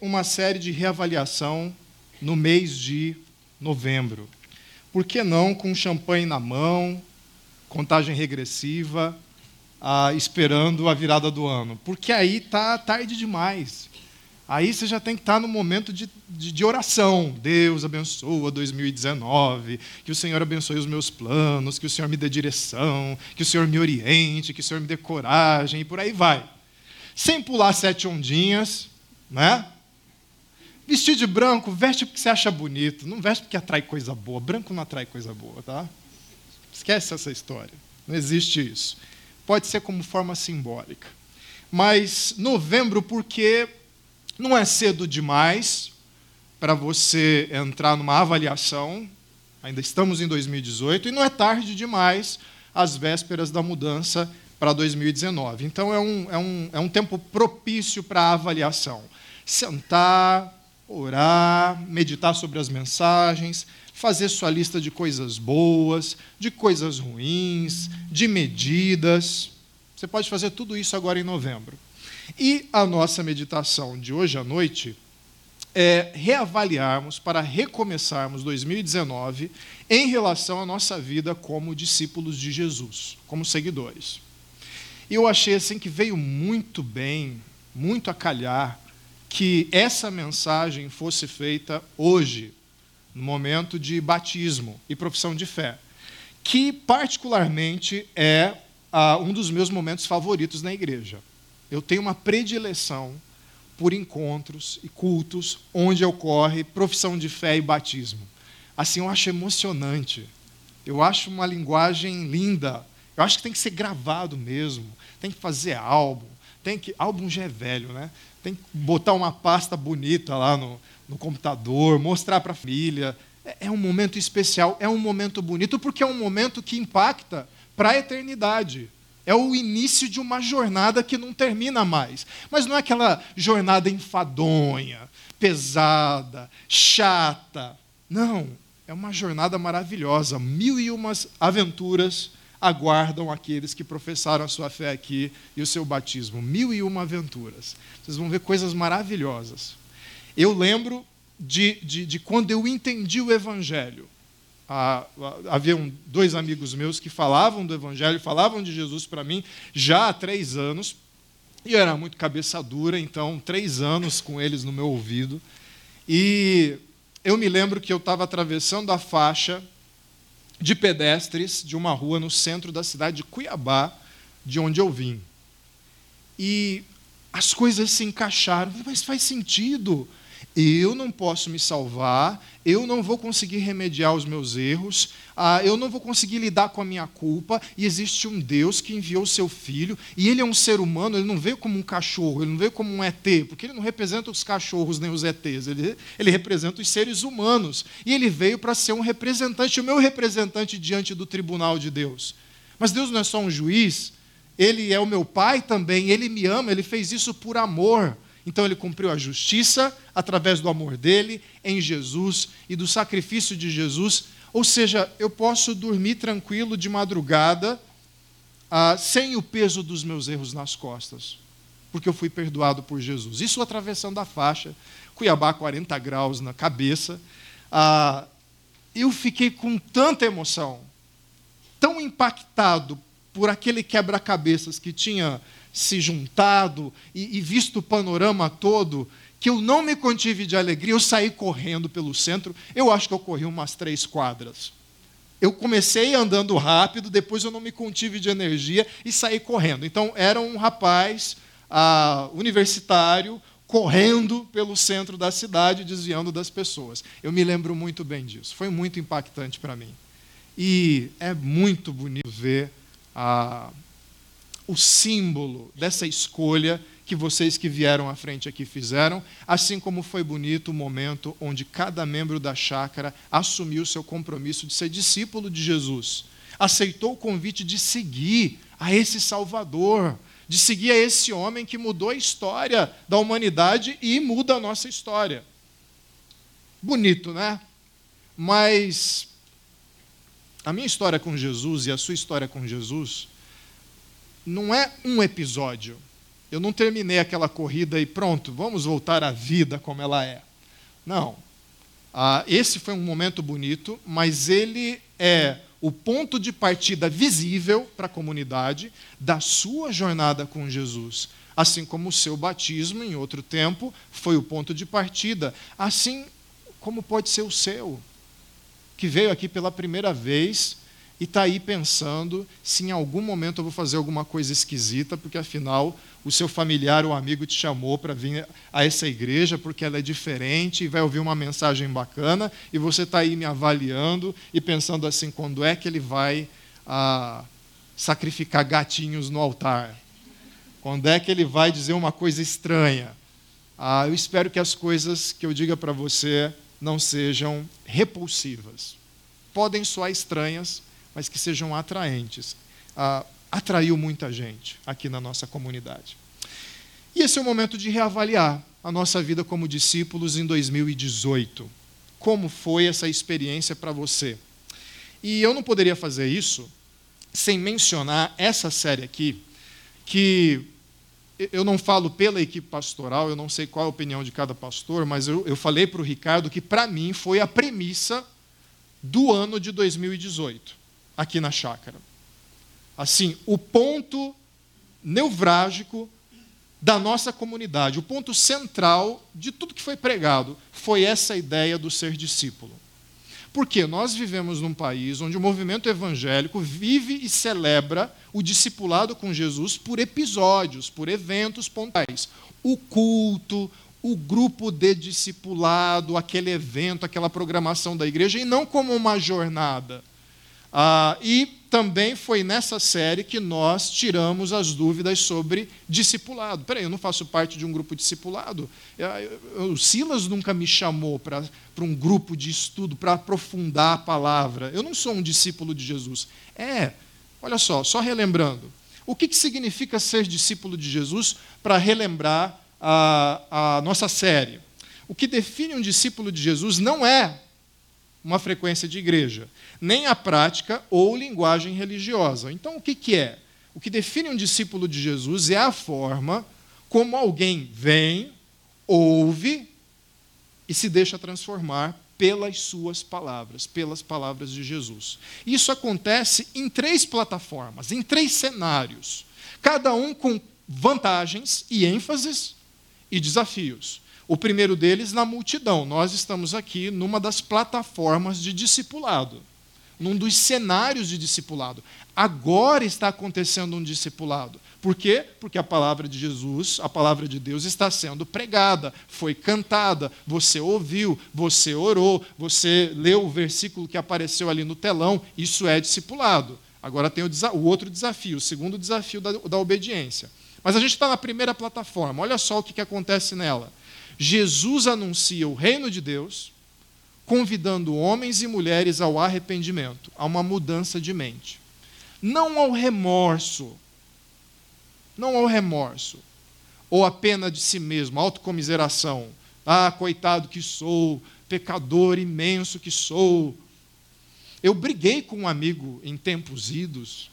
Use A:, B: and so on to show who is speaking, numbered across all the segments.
A: uma série de reavaliação no mês de novembro? Por que não com champanhe na mão, contagem regressiva, ah, esperando a virada do ano? Porque aí está tarde demais. Aí você já tem que estar no momento de, de, de, oração. Deus abençoa 2019, que o Senhor abençoe os meus planos, que o Senhor me dê direção, que o Senhor me oriente, que o Senhor me dê coragem, e por aí vai. Sem pular sete ondinhas, né? Vestir de branco, veste porque você acha bonito, não veste porque atrai coisa boa. Branco não atrai coisa boa, tá? Esquece essa história. Não existe isso. Pode ser como forma simbólica. Mas novembro, porque não é cedo demais para você entrar numa avaliação, ainda estamos em 2018, e não é tarde demais às vésperas da mudança para 2019. Então, é um, é um, é um tempo propício para avaliação. Sentar, orar, meditar sobre as mensagens, fazer sua lista de coisas boas, de coisas ruins, de medidas. Você pode fazer tudo isso agora em novembro. E a nossa meditação de hoje à noite é reavaliarmos para recomeçarmos 2019 em relação à nossa vida como discípulos de Jesus, como seguidores. E eu achei assim que veio muito bem, muito a calhar, que essa mensagem fosse feita hoje, no momento de batismo e profissão de fé, que particularmente é ah, um dos meus momentos favoritos na igreja. Eu tenho uma predileção por encontros e cultos onde ocorre profissão de fé e batismo. Assim, eu acho emocionante. Eu acho uma linguagem linda. Eu acho que tem que ser gravado mesmo. Tem que fazer álbum. Tem que álbum já é velho, né? Tem que botar uma pasta bonita lá no, no computador, mostrar para a família. É, é um momento especial, é um momento bonito porque é um momento que impacta para a eternidade. É o início de uma jornada que não termina mais. Mas não é aquela jornada enfadonha, pesada, chata. Não, é uma jornada maravilhosa. Mil e umas aventuras aguardam aqueles que professaram a sua fé aqui e o seu batismo. Mil e uma aventuras. Vocês vão ver coisas maravilhosas. Eu lembro de, de, de quando eu entendi o Evangelho ah, havia dois amigos meus que falavam do Evangelho, falavam de Jesus para mim já há três anos, e eu era muito cabeça dura, então, três anos com eles no meu ouvido. E eu me lembro que eu estava atravessando a faixa de pedestres de uma rua no centro da cidade de Cuiabá, de onde eu vim. E as coisas se encaixaram, mas faz sentido eu não posso me salvar, eu não vou conseguir remediar os meus erros, ah, eu não vou conseguir lidar com a minha culpa, e existe um Deus que enviou o seu filho, e ele é um ser humano, ele não veio como um cachorro, ele não veio como um ET, porque ele não representa os cachorros nem os ETs, ele, ele representa os seres humanos, e ele veio para ser um representante, o meu representante diante do tribunal de Deus. Mas Deus não é só um juiz, ele é o meu pai também, ele me ama, ele fez isso por amor. Então ele cumpriu a justiça através do amor dele em Jesus e do sacrifício de Jesus. Ou seja, eu posso dormir tranquilo de madrugada ah, sem o peso dos meus erros nas costas, porque eu fui perdoado por Jesus. Isso atravessando a faixa, Cuiabá 40 graus na cabeça. Ah, eu fiquei com tanta emoção, tão impactado por aquele quebra-cabeças que tinha se juntado e, e visto o panorama todo, que eu não me contive de alegria, eu saí correndo pelo centro. Eu acho que eu corri umas três quadras. Eu comecei andando rápido, depois eu não me contive de energia e saí correndo. Então, era um rapaz ah, universitário correndo pelo centro da cidade, desviando das pessoas. Eu me lembro muito bem disso. Foi muito impactante para mim. E é muito bonito ver a o símbolo dessa escolha que vocês que vieram à frente aqui fizeram, assim como foi bonito o momento onde cada membro da chácara assumiu seu compromisso de ser discípulo de Jesus, aceitou o convite de seguir a esse Salvador, de seguir a esse homem que mudou a história da humanidade e muda a nossa história. Bonito, né? Mas a minha história com Jesus e a sua história com Jesus não é um episódio. Eu não terminei aquela corrida e pronto, vamos voltar à vida como ela é. Não. Ah, esse foi um momento bonito, mas ele é o ponto de partida visível para a comunidade da sua jornada com Jesus. Assim como o seu batismo, em outro tempo, foi o ponto de partida. Assim como pode ser o seu, que veio aqui pela primeira vez e está aí pensando se em algum momento eu vou fazer alguma coisa esquisita, porque afinal o seu familiar ou amigo te chamou para vir a essa igreja porque ela é diferente e vai ouvir uma mensagem bacana e você está aí me avaliando e pensando assim: quando é que ele vai ah, sacrificar gatinhos no altar? Quando é que ele vai dizer uma coisa estranha? Ah, eu espero que as coisas que eu diga para você não sejam repulsivas. Podem soar estranhas, mas que sejam atraentes. Ah, atraiu muita gente aqui na nossa comunidade. E esse é o momento de reavaliar a nossa vida como discípulos em 2018. Como foi essa experiência para você? E eu não poderia fazer isso sem mencionar essa série aqui, que eu não falo pela equipe pastoral, eu não sei qual a opinião de cada pastor, mas eu, eu falei para o Ricardo que, para mim, foi a premissa do ano de 2018 aqui na chácara. Assim, o ponto nevrálgico da nossa comunidade, o ponto central de tudo que foi pregado, foi essa ideia do ser discípulo. Porque nós vivemos num país onde o movimento evangélico vive e celebra o discipulado com Jesus por episódios, por eventos pontuais. O culto, o grupo de discipulado, aquele evento, aquela programação da igreja, e não como uma jornada ah, e também foi nessa série que nós tiramos as dúvidas sobre discipulado. Peraí, eu não faço parte de um grupo discipulado. O Silas nunca me chamou para um grupo de estudo para aprofundar a palavra. Eu não sou um discípulo de Jesus. É, olha só, só relembrando. O que, que significa ser discípulo de Jesus para relembrar a, a nossa série? O que define um discípulo de Jesus não é uma frequência de igreja, nem a prática ou linguagem religiosa. Então, o que, que é? O que define um discípulo de Jesus é a forma como alguém vem, ouve e se deixa transformar pelas suas palavras, pelas palavras de Jesus. Isso acontece em três plataformas, em três cenários, cada um com vantagens e ênfases e desafios. O primeiro deles na multidão. Nós estamos aqui numa das plataformas de discipulado, num dos cenários de discipulado. Agora está acontecendo um discipulado. Por quê? Porque a palavra de Jesus, a palavra de Deus está sendo pregada, foi cantada, você ouviu, você orou, você leu o versículo que apareceu ali no telão, isso é discipulado. Agora tem o, o outro desafio, o segundo desafio da, da obediência. Mas a gente está na primeira plataforma, olha só o que, que acontece nela. Jesus anuncia o reino de Deus, convidando homens e mulheres ao arrependimento, a uma mudança de mente. Não ao remorso, não ao remorso, ou a pena de si mesmo, autocomiseração. Ah, coitado que sou, pecador imenso que sou. Eu briguei com um amigo em tempos idos,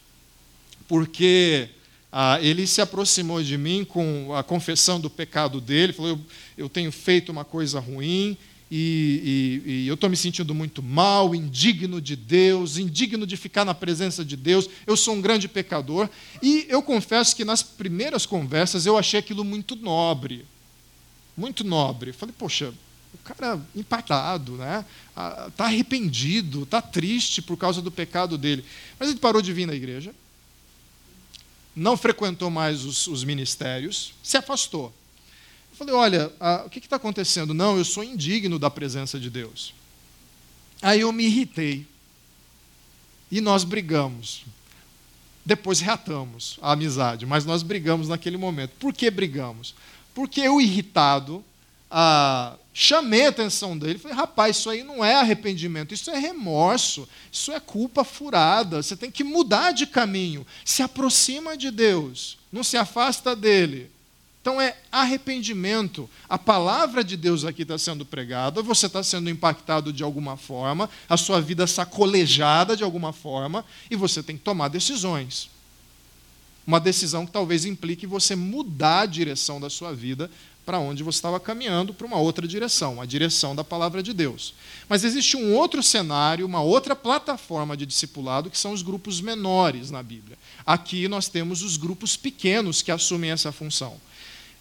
A: porque ah, ele se aproximou de mim com a confissão do pecado dele, falou: Eu, eu tenho feito uma coisa ruim e, e, e eu estou me sentindo muito mal, indigno de Deus, indigno de ficar na presença de Deus, eu sou um grande pecador. E eu confesso que nas primeiras conversas eu achei aquilo muito nobre. Muito nobre. Falei, poxa, o cara impactado, né? Está arrependido, está triste por causa do pecado dele. Mas ele parou de vir na igreja não frequentou mais os, os ministérios, se afastou. Eu falei: olha, o que está acontecendo? Não, eu sou indigno da presença de Deus. Aí eu me irritei. E nós brigamos. Depois reatamos a amizade, mas nós brigamos naquele momento. Por que brigamos? Porque eu, irritado, ah, chamei a atenção dele, falei, rapaz, isso aí não é arrependimento, isso é remorso, isso é culpa furada, você tem que mudar de caminho, se aproxima de Deus, não se afasta dele. Então é arrependimento. A palavra de Deus aqui está sendo pregada, você está sendo impactado de alguma forma, a sua vida sacolejada de alguma forma, e você tem que tomar decisões. Uma decisão que talvez implique você mudar a direção da sua vida para onde você estava caminhando, para uma outra direção, a direção da palavra de Deus. Mas existe um outro cenário, uma outra plataforma de discipulado, que são os grupos menores na Bíblia. Aqui nós temos os grupos pequenos que assumem essa função.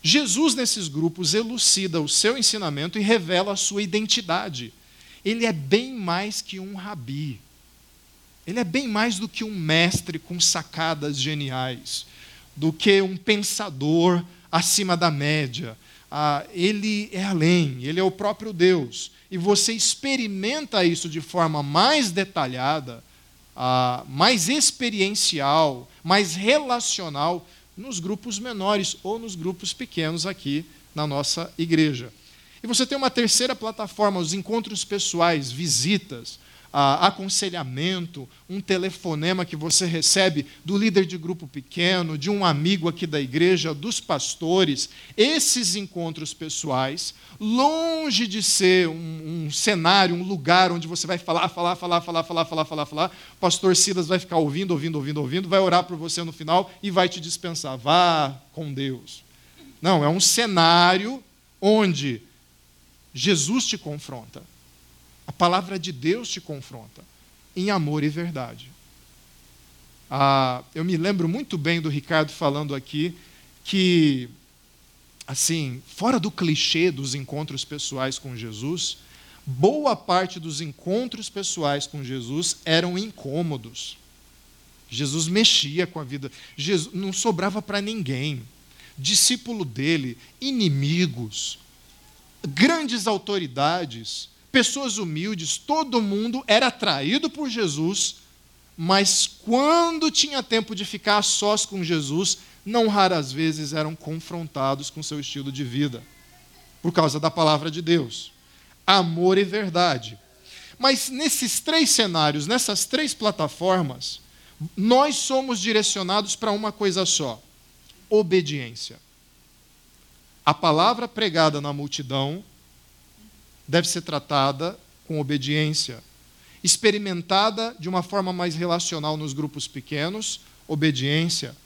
A: Jesus, nesses grupos, elucida o seu ensinamento e revela a sua identidade. Ele é bem mais que um rabi. Ele é bem mais do que um mestre com sacadas geniais, do que um pensador acima da média. Ah, ele é além, ele é o próprio Deus. E você experimenta isso de forma mais detalhada, ah, mais experiencial, mais relacional nos grupos menores ou nos grupos pequenos aqui na nossa igreja. E você tem uma terceira plataforma, os encontros pessoais, visitas, aconselhamento, um telefonema que você recebe do líder de grupo pequeno, de um amigo aqui da igreja, dos pastores. Esses encontros pessoais, longe de ser um, um cenário, um lugar onde você vai falar, falar, falar, falar, falar, falar, falar, falar, o pastor Silas vai ficar ouvindo, ouvindo, ouvindo, ouvindo, vai orar por você no final e vai te dispensar. Vá com Deus. Não, é um cenário onde Jesus te confronta. A palavra de Deus te confronta em amor e verdade. Ah, eu me lembro muito bem do Ricardo falando aqui que, assim, fora do clichê dos encontros pessoais com Jesus, boa parte dos encontros pessoais com Jesus eram incômodos. Jesus mexia com a vida, Jesus não sobrava para ninguém. Discípulo dele, inimigos, grandes autoridades, pessoas humildes, todo mundo era atraído por Jesus, mas quando tinha tempo de ficar sós com Jesus, não raras vezes eram confrontados com seu estilo de vida, por causa da palavra de Deus. Amor e verdade. Mas nesses três cenários, nessas três plataformas, nós somos direcionados para uma coisa só: obediência. A palavra pregada na multidão deve ser tratada com obediência. Experimentada de uma forma mais relacional nos grupos pequenos, obediência.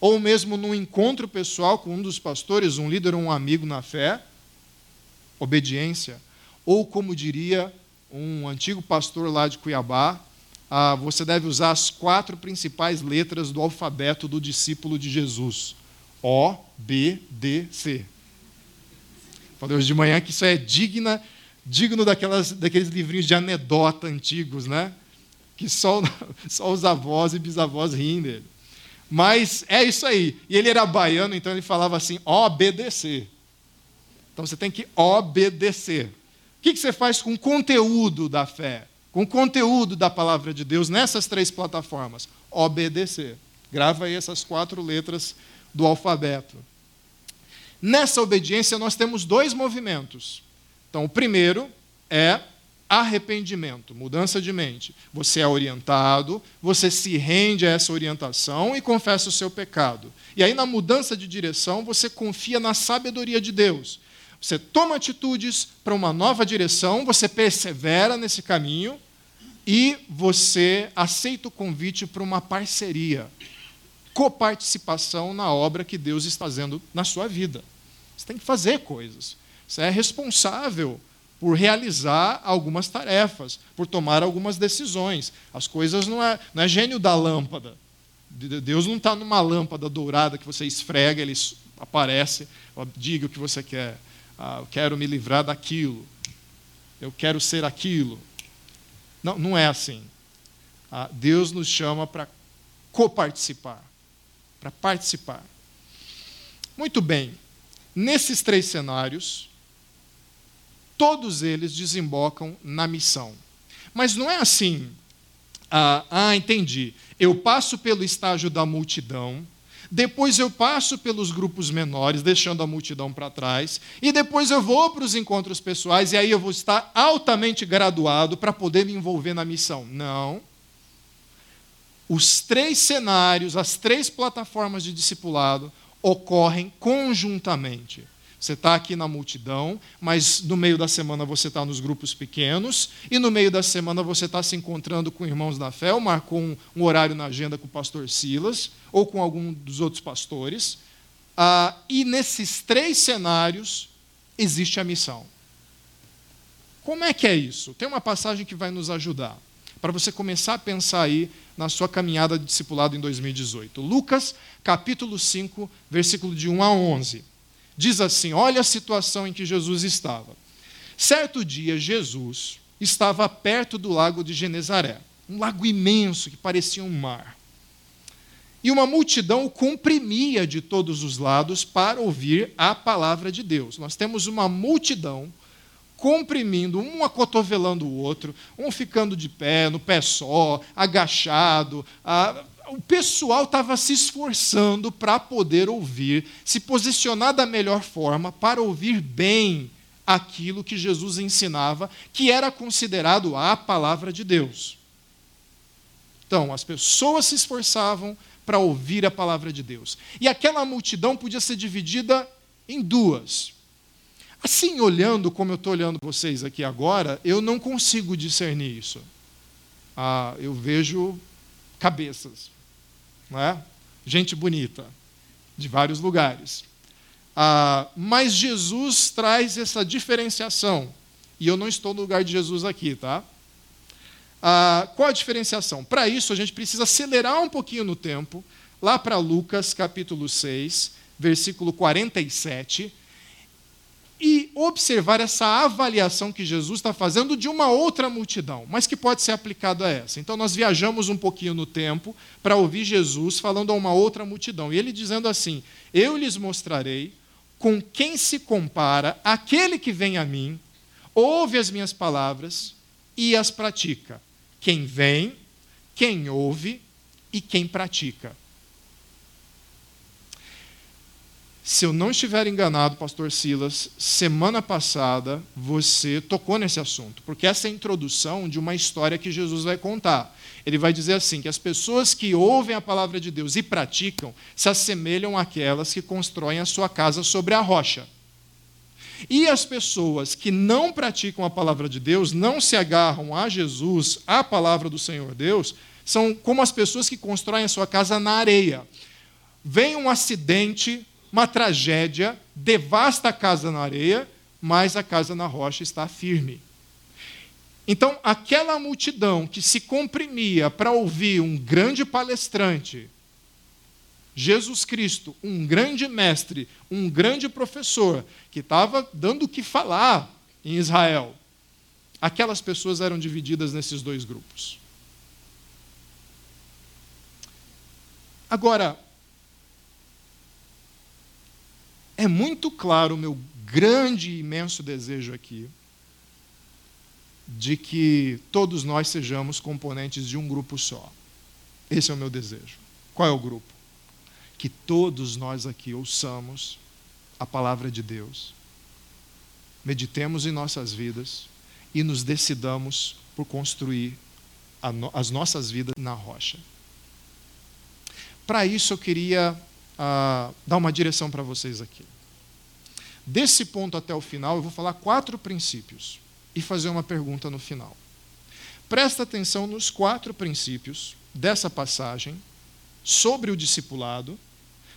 A: Ou mesmo num encontro pessoal com um dos pastores, um líder ou um amigo na fé, obediência. Ou, como diria um antigo pastor lá de Cuiabá, ah, você deve usar as quatro principais letras do alfabeto do discípulo de Jesus: O, B, D, C. Falei hoje de manhã que isso é digna, digno daquelas, daqueles livrinhos de anedota antigos, né? Que só, só os avós e bisavós riem dele. Mas é isso aí. E ele era baiano, então ele falava assim: obedecer. Então você tem que obedecer. O que você faz com o conteúdo da fé? Com o conteúdo da palavra de Deus nessas três plataformas? Obedecer. Grava aí essas quatro letras do alfabeto. Nessa obediência, nós temos dois movimentos. Então, o primeiro é arrependimento, mudança de mente. Você é orientado, você se rende a essa orientação e confessa o seu pecado. E aí, na mudança de direção, você confia na sabedoria de Deus. Você toma atitudes para uma nova direção, você persevera nesse caminho e você aceita o convite para uma parceria, coparticipação na obra que Deus está fazendo na sua vida. Você tem que fazer coisas. Você é responsável por realizar algumas tarefas, por tomar algumas decisões. As coisas não é, não é gênio da lâmpada. Deus não está numa lâmpada dourada que você esfrega, ele aparece, diga o que você quer. Ah, eu quero me livrar daquilo. Eu quero ser aquilo. Não, não é assim. Ah, Deus nos chama para coparticipar, para participar. Muito bem. Nesses três cenários, todos eles desembocam na missão. Mas não é assim, ah, ah, entendi. Eu passo pelo estágio da multidão, depois eu passo pelos grupos menores, deixando a multidão para trás, e depois eu vou para os encontros pessoais, e aí eu vou estar altamente graduado para poder me envolver na missão. Não. Os três cenários, as três plataformas de discipulado ocorrem conjuntamente. Você está aqui na multidão, mas no meio da semana você está nos grupos pequenos, e no meio da semana você está se encontrando com irmãos da fé, ou marcou um, um, horário na agenda com o pastor Silas, ou com algum dos outros pastores. Ah, e nesses três cenários existe a missão. Como é que é isso? Tem uma passagem que vai nos ajudar, para você começar a pensar aí na sua caminhada de discipulado em 2018. Lucas, capítulo 5, versículo de 1 a 11 diz assim: olha a situação em que Jesus estava. Certo dia, Jesus estava perto do lago de Genezaré, um lago imenso que parecia um mar. E uma multidão o comprimia de todos os lados para ouvir a palavra de Deus. Nós temos uma multidão comprimindo, um acotovelando o outro, um ficando de pé, no pé só, agachado, o pessoal estava se esforçando para poder ouvir, se posicionar da melhor forma para ouvir bem aquilo que Jesus ensinava, que era considerado a palavra de Deus. Então, as pessoas se esforçavam para ouvir a palavra de Deus. E aquela multidão podia ser dividida em duas. Assim, olhando como eu estou olhando vocês aqui agora, eu não consigo discernir isso. Ah, eu vejo cabeças, não é? gente bonita, de vários lugares. Ah, mas Jesus traz essa diferenciação. E eu não estou no lugar de Jesus aqui, tá? Ah, qual a diferenciação? Para isso, a gente precisa acelerar um pouquinho no tempo, lá para Lucas capítulo 6, versículo 47 e observar essa avaliação que Jesus está fazendo de uma outra multidão, mas que pode ser aplicado a essa. Então, nós viajamos um pouquinho no tempo para ouvir Jesus falando a uma outra multidão, e ele dizendo assim: Eu lhes mostrarei com quem se compara aquele que vem a mim, ouve as minhas palavras e as pratica. Quem vem, quem ouve e quem pratica. Se eu não estiver enganado, pastor Silas, semana passada você tocou nesse assunto, porque essa é a introdução de uma história que Jesus vai contar. Ele vai dizer assim: que as pessoas que ouvem a palavra de Deus e praticam se assemelham àquelas que constroem a sua casa sobre a rocha. E as pessoas que não praticam a palavra de Deus, não se agarram a Jesus, à palavra do Senhor Deus, são como as pessoas que constroem a sua casa na areia. Vem um acidente, uma tragédia, devasta a casa na areia, mas a casa na rocha está firme. Então, aquela multidão que se comprimia para ouvir um grande palestrante, Jesus Cristo, um grande mestre, um grande professor, que estava dando o que falar em Israel, aquelas pessoas eram divididas nesses dois grupos. Agora, é muito claro o meu grande e imenso desejo aqui de que todos nós sejamos componentes de um grupo só. Esse é o meu desejo. Qual é o grupo? Que todos nós aqui ouçamos a palavra de Deus, meditemos em nossas vidas e nos decidamos por construir as nossas vidas na rocha. Para isso, eu queria dar uma direção para vocês aqui. Desse ponto até o final, eu vou falar quatro princípios e fazer uma pergunta no final. Presta atenção nos quatro princípios dessa passagem sobre o discipulado,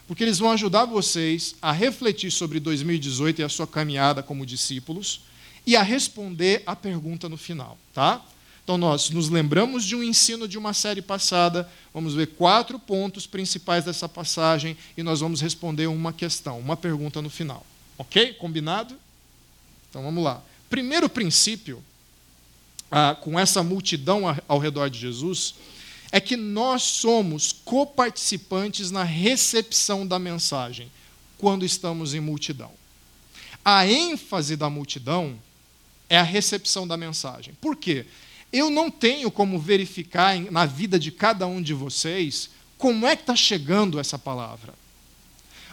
A: porque eles vão ajudar vocês a refletir sobre 2018 e a sua caminhada como discípulos e a responder a pergunta no final, tá? Então, nós nos lembramos de um ensino de uma série passada, vamos ver quatro pontos principais dessa passagem e nós vamos responder uma questão, uma pergunta no final. Ok? Combinado? Então vamos lá. Primeiro princípio, ah, com essa multidão ao redor de Jesus, é que nós somos coparticipantes na recepção da mensagem quando estamos em multidão. A ênfase da multidão é a recepção da mensagem. Por quê? Eu não tenho como verificar na vida de cada um de vocês como é que está chegando essa palavra.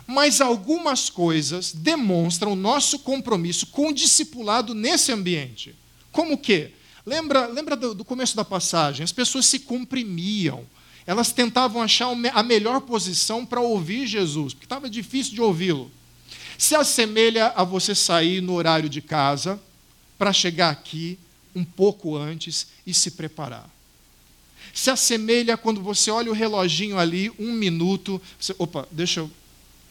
A: Mas algumas coisas demonstram o nosso compromisso com o discipulado nesse ambiente. Como que? Lembra, lembra do, do começo da passagem? As pessoas se comprimiam. Elas tentavam achar a melhor posição para ouvir Jesus, porque estava difícil de ouvi-lo. Se assemelha a você sair no horário de casa para chegar aqui um pouco antes e se preparar. Se assemelha quando você olha o reloginho ali, um minuto, você, opa, deixa eu,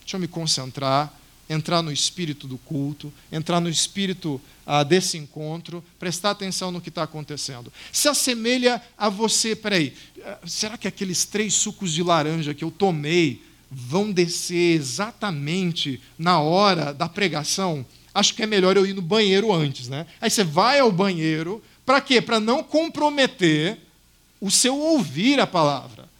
A: deixa eu me concentrar, entrar no espírito do culto, entrar no espírito ah, desse encontro, prestar atenção no que está acontecendo. Se assemelha a você, peraí, ah, será que aqueles três sucos de laranja que eu tomei vão descer exatamente na hora da pregação? Acho que é melhor eu ir no banheiro antes, né? Aí você vai ao banheiro, para quê? Para não comprometer o seu ouvir a palavra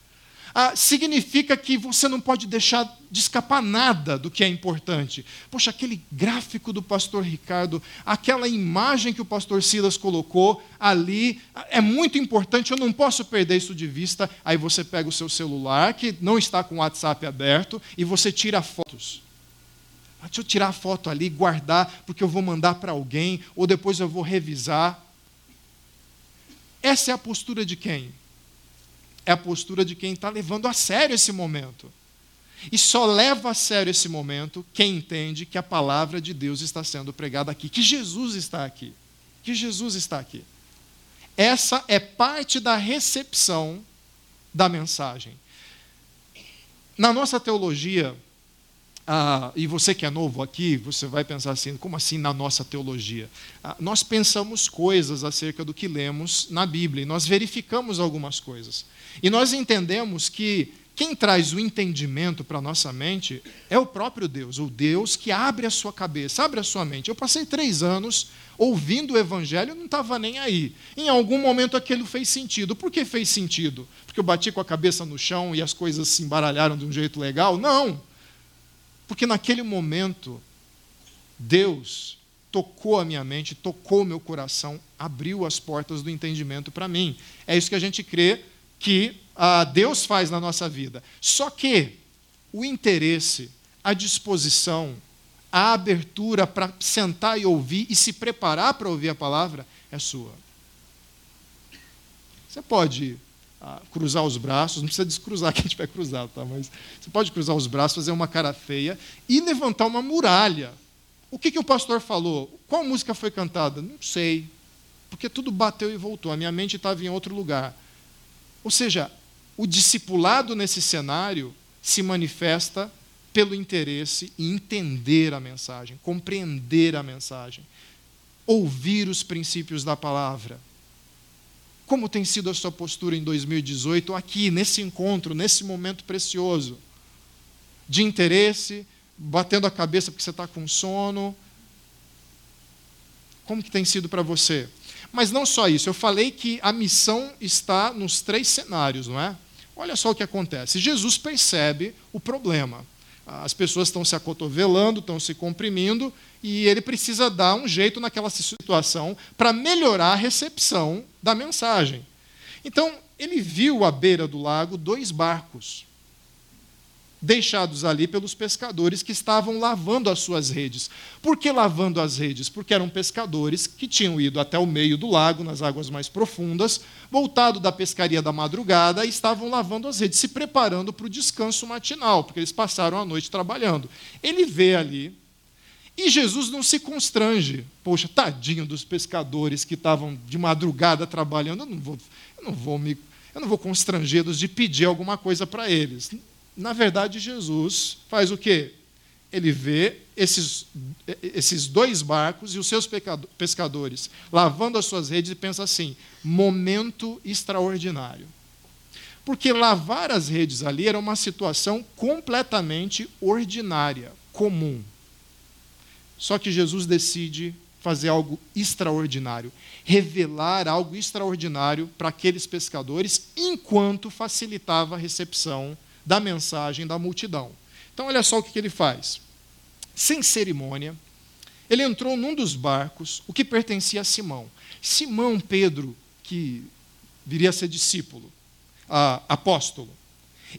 A: ah, significa que você não pode deixar de escapar nada do que é importante. Poxa, aquele gráfico do pastor Ricardo, aquela imagem que o pastor Silas colocou ali, é muito importante, eu não posso perder isso de vista. Aí você pega o seu celular, que não está com o WhatsApp aberto, e você tira fotos. Ah, deixa eu tirar a foto ali, guardar, porque eu vou mandar para alguém, ou depois eu vou revisar. Essa é a postura de quem? É a postura de quem está levando a sério esse momento. E só leva a sério esse momento quem entende que a palavra de Deus está sendo pregada aqui, que Jesus está aqui. Que Jesus está aqui. Essa é parte da recepção da mensagem. Na nossa teologia, ah, e você que é novo aqui, você vai pensar assim: como assim na nossa teologia? Ah, nós pensamos coisas acerca do que lemos na Bíblia, e nós verificamos algumas coisas. E nós entendemos que quem traz o entendimento para a nossa mente é o próprio Deus, o Deus que abre a sua cabeça, abre a sua mente. Eu passei três anos ouvindo o Evangelho não estava nem aí. Em algum momento aquilo fez sentido. Por que fez sentido? Porque eu bati com a cabeça no chão e as coisas se embaralharam de um jeito legal? Não. Porque naquele momento, Deus tocou a minha mente, tocou o meu coração, abriu as portas do entendimento para mim. É isso que a gente crê que ah, Deus faz na nossa vida. Só que o interesse, a disposição, a abertura para sentar e ouvir e se preparar para ouvir a palavra é sua. Você pode ah, cruzar os braços, não precisa descruzar que a gente vai cruzar, tá? mas você pode cruzar os braços, fazer uma cara feia e levantar uma muralha. O que, que o pastor falou? Qual música foi cantada? Não sei, porque tudo bateu e voltou, a minha mente estava em outro lugar. Ou seja, o discipulado nesse cenário se manifesta pelo interesse em entender a mensagem, compreender a mensagem, ouvir os princípios da palavra. Como tem sido a sua postura em 2018 aqui, nesse encontro, nesse momento precioso? De interesse, batendo a cabeça porque você está com sono? Como que tem sido para você? Mas não só isso, eu falei que a missão está nos três cenários, não é? Olha só o que acontece. Jesus percebe o problema. As pessoas estão se acotovelando, estão se comprimindo, e ele precisa dar um jeito naquela situação para melhorar a recepção da mensagem. Então, ele viu à beira do lago dois barcos deixados ali pelos pescadores que estavam lavando as suas redes. Por que lavando as redes? Porque eram pescadores que tinham ido até o meio do lago, nas águas mais profundas, voltado da pescaria da madrugada e estavam lavando as redes, se preparando para o descanso matinal, porque eles passaram a noite trabalhando. Ele vê ali e Jesus não se constrange. Poxa, tadinho dos pescadores que estavam de madrugada trabalhando, eu não vou, eu não vou me eu não vou constrangê-los de pedir alguma coisa para eles na verdade, Jesus faz o quê? Ele vê esses, esses dois barcos e os seus pescadores lavando as suas redes e pensa assim: momento extraordinário. Porque lavar as redes ali era uma situação completamente ordinária, comum. Só que Jesus decide fazer algo extraordinário, revelar algo extraordinário para aqueles pescadores, enquanto facilitava a recepção da mensagem da multidão. Então, olha só o que ele faz. Sem cerimônia, ele entrou num dos barcos, o que pertencia a Simão. Simão Pedro, que viria a ser discípulo, apóstolo,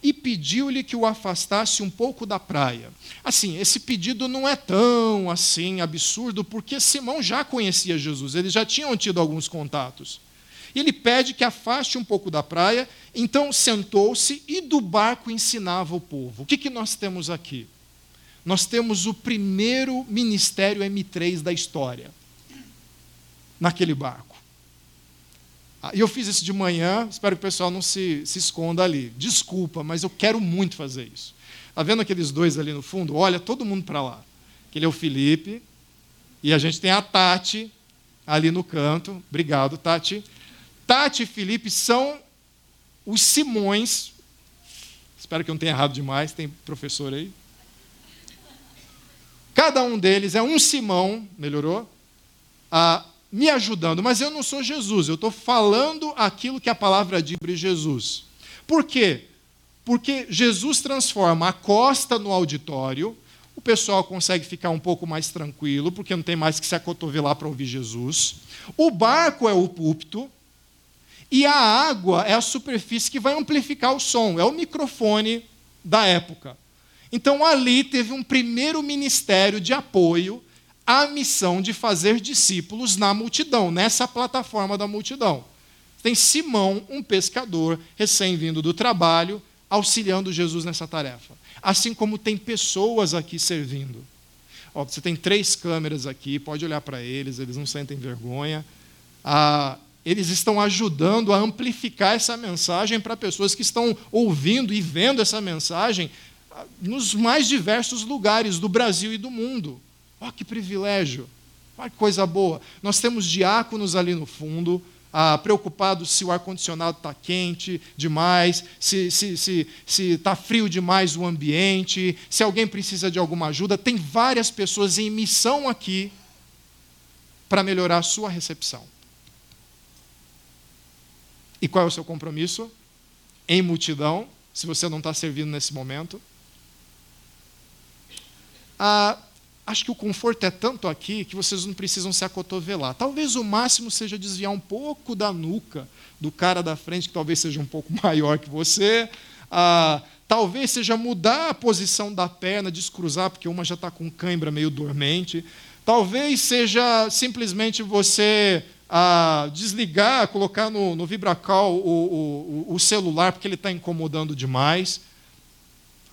A: e pediu-lhe que o afastasse um pouco da praia. Assim, esse pedido não é tão assim absurdo, porque Simão já conhecia Jesus, eles já tinham tido alguns contatos. E ele pede que afaste um pouco da praia, então sentou-se e do barco ensinava o povo. O que, que nós temos aqui? nós temos o primeiro ministério M3 da história, naquele barco. Ah, e eu fiz isso de manhã, espero que o pessoal não se, se esconda ali. Desculpa, mas eu quero muito fazer isso. Está vendo aqueles dois ali no fundo? Olha todo mundo para lá. Aquele é o Felipe, e a gente tem a Tati ali no canto. Obrigado, Tati. Tati e Felipe são os Simões. Espero que eu não tenha errado demais, tem professor aí. Cada um deles é um Simão, melhorou? Ah, me ajudando, mas eu não sou Jesus, eu estou falando aquilo que a palavra diz sobre Jesus. Por quê? Porque Jesus transforma a costa no auditório, o pessoal consegue ficar um pouco mais tranquilo, porque não tem mais que se acotovelar para ouvir Jesus. O barco é o púlpito, e a água é a superfície que vai amplificar o som, é o microfone da época. Então ali teve um primeiro ministério de apoio à missão de fazer discípulos na multidão, nessa plataforma da multidão. Tem Simão, um pescador, recém-vindo do trabalho, auxiliando Jesus nessa tarefa. Assim como tem pessoas aqui servindo. Ó, você tem três câmeras aqui, pode olhar para eles, eles não sentem vergonha. Ah, eles estão ajudando a amplificar essa mensagem para pessoas que estão ouvindo e vendo essa mensagem ah, nos mais diversos lugares do Brasil e do mundo. Olha que privilégio, olha que coisa boa. Nós temos diáconos ali no fundo, ah, preocupados se o ar-condicionado está quente demais, se está se, se, se tá frio demais o ambiente, se alguém precisa de alguma ajuda. Tem várias pessoas em missão aqui para melhorar a sua recepção. E qual é o seu compromisso? Em multidão, se você não está servindo nesse momento. Ah, acho que o conforto é tanto aqui que vocês não precisam se acotovelar. Talvez o máximo seja desviar um pouco da nuca do cara da frente, que talvez seja um pouco maior que você. Ah, talvez seja mudar a posição da perna, descruzar, porque uma já está com cãibra meio dormente. Talvez seja simplesmente você ah, desligar, colocar no, no vibracal o, o, o celular, porque ele está incomodando demais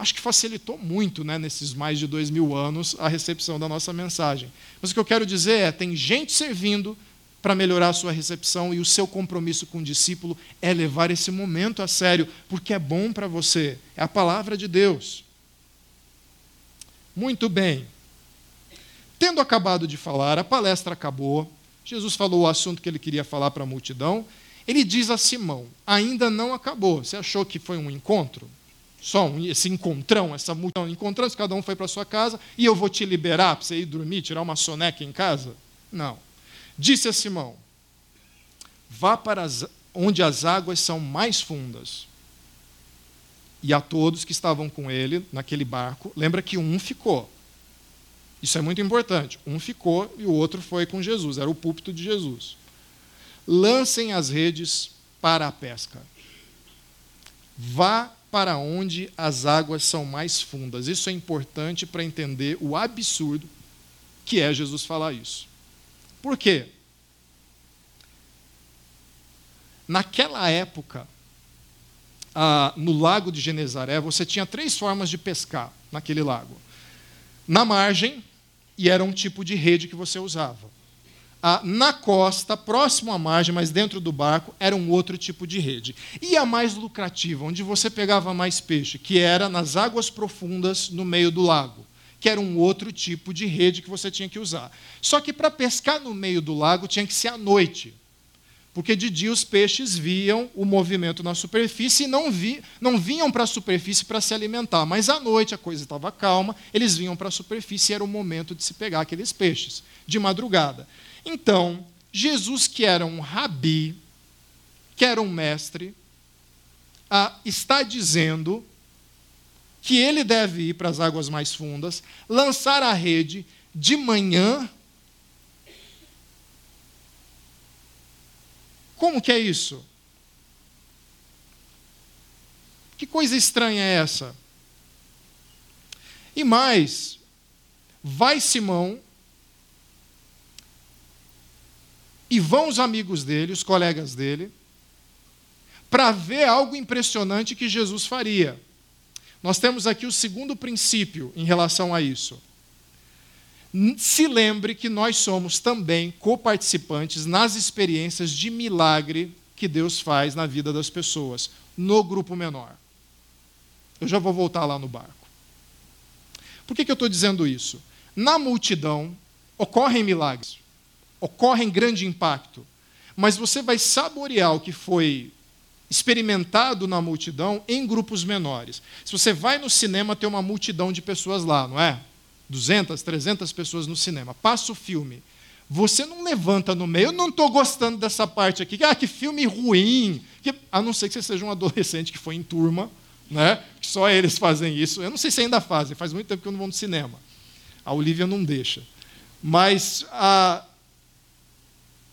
A: acho que facilitou muito, né, nesses mais de dois mil anos, a recepção da nossa mensagem. Mas o que eu quero dizer é: tem gente servindo para melhorar a sua recepção e o seu compromisso com o discípulo é levar esse momento a sério, porque é bom para você, é a palavra de Deus. Muito bem. Tendo acabado de falar, a palestra acabou, Jesus falou o assunto que ele queria falar para a multidão. Ele diz a Simão: ainda não acabou. Você achou que foi um encontro? só um, esse encontrão, essa multidão encontrando, cada um foi para sua casa, e eu vou te liberar para você ir dormir, tirar uma soneca em casa? Não. Disse a Simão: Vá para as, onde as águas são mais fundas. E a todos que estavam com ele naquele barco, lembra que um ficou. Isso é muito importante. Um ficou e o outro foi com Jesus, era o púlpito de Jesus. Lancem as redes para a pesca. Vá para onde as águas são mais fundas. Isso é importante para entender o absurdo que é Jesus falar isso. Por quê? Naquela época, ah, no lago de Genezaré, você tinha três formas de pescar naquele lago. Na margem, e era um tipo de rede que você usava na costa, próximo à margem, mas dentro do barco, era um outro tipo de rede. E a mais lucrativa, onde você pegava mais peixe, que era nas águas profundas no meio do lago, que era um outro tipo de rede que você tinha que usar. Só que para pescar no meio do lago tinha que ser à noite. Porque de dia os peixes viam o movimento na superfície e não, vi, não vinham para a superfície para se alimentar. Mas à noite a coisa estava calma, eles vinham para a superfície e era o momento de se pegar aqueles peixes, de madrugada. Então, Jesus, que era um rabi, que era um mestre, ah, está dizendo que ele deve ir para as águas mais fundas, lançar a rede de manhã. Como que é isso? Que coisa estranha é essa? E mais, vai Simão E vão os amigos dele, os colegas dele, para ver algo impressionante que Jesus faria. Nós temos aqui o segundo princípio em relação a isso. Se lembre que nós somos também coparticipantes nas experiências de milagre que Deus faz na vida das pessoas, no grupo menor. Eu já vou voltar lá no barco. Por que, que eu estou dizendo isso? Na multidão ocorrem milagres, ocorrem grande impacto, mas você vai saborear o que foi experimentado na multidão em grupos menores. Se você vai no cinema, tem uma multidão de pessoas lá, não é? 200, 300 pessoas no cinema. Passa o filme. Você não levanta no meio, eu não estou gostando dessa parte aqui. Ah, que filme ruim. Que... A não ser que você seja um adolescente que foi em turma, né? só eles fazem isso. Eu não sei se ainda fazem, faz muito tempo que eu não vou no cinema. A Olivia não deixa. Mas a,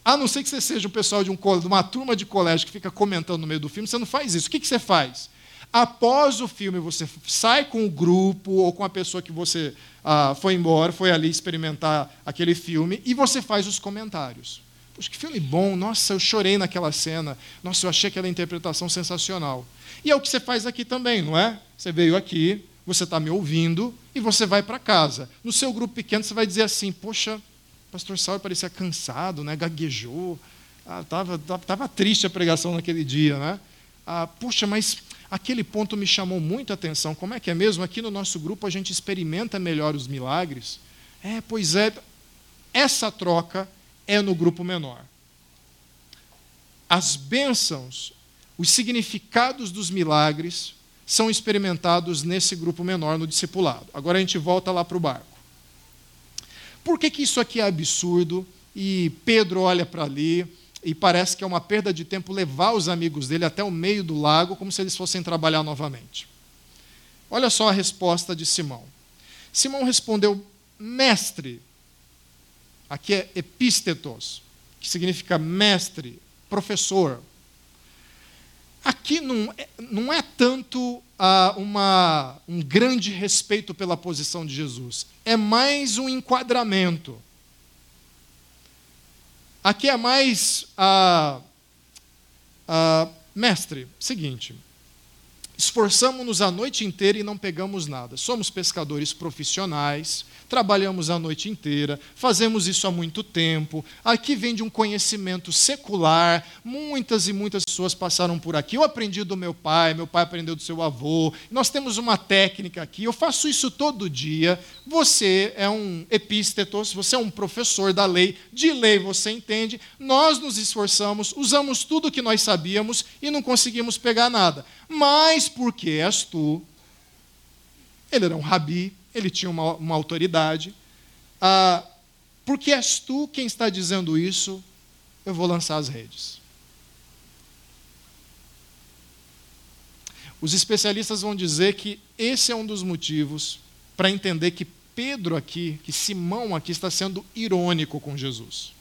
A: a não ser que você seja o pessoal de, um, de uma turma de colégio que fica comentando no meio do filme, você não faz isso. O que, que você faz? Após o filme, você sai com o grupo ou com a pessoa que você ah, foi embora, foi ali experimentar aquele filme, e você faz os comentários. Poxa, que filme bom, nossa, eu chorei naquela cena, nossa, eu achei aquela interpretação sensacional. E é o que você faz aqui também, não é? Você veio aqui, você está me ouvindo, e você vai para casa. No seu grupo pequeno, você vai dizer assim: Poxa, pastor Saulo parecia cansado, né? gaguejou, estava ah, tava, tava triste a pregação naquele dia. Né? Ah, puxa, mas aquele ponto me chamou muito a atenção. Como é que é mesmo? Aqui no nosso grupo a gente experimenta melhor os milagres. É, pois é. Essa troca é no grupo menor. As bênçãos, os significados dos milagres são experimentados nesse grupo menor, no discipulado. Agora a gente volta lá para o barco. Por que, que isso aqui é absurdo? E Pedro olha para ali e parece que é uma perda de tempo levar os amigos dele até o meio do lago, como se eles fossem trabalhar novamente. Olha só a resposta de Simão. Simão respondeu: Mestre. Aqui é epístetos, que significa mestre, professor. Aqui não é, não é tanto ah, uma, um grande respeito pela posição de Jesus, é mais um enquadramento. Aqui é mais. Ah, ah, mestre, seguinte. Esforçamos-nos a noite inteira e não pegamos nada. Somos pescadores profissionais, trabalhamos a noite inteira, fazemos isso há muito tempo. Aqui vem de um conhecimento secular, muitas e muitas pessoas passaram por aqui. Eu aprendi do meu pai, meu pai aprendeu do seu avô. Nós temos uma técnica aqui, eu faço isso todo dia. Você é um epístetos, você é um professor da lei, de lei você entende. Nós nos esforçamos, usamos tudo o que nós sabíamos e não conseguimos pegar nada mas porque és tu. Ele era um rabi, ele tinha uma, uma autoridade. Ah, porque és tu quem está dizendo isso, eu vou lançar as redes. Os especialistas vão dizer que esse é um dos motivos para entender que Pedro aqui, que Simão aqui está sendo irônico com Jesus.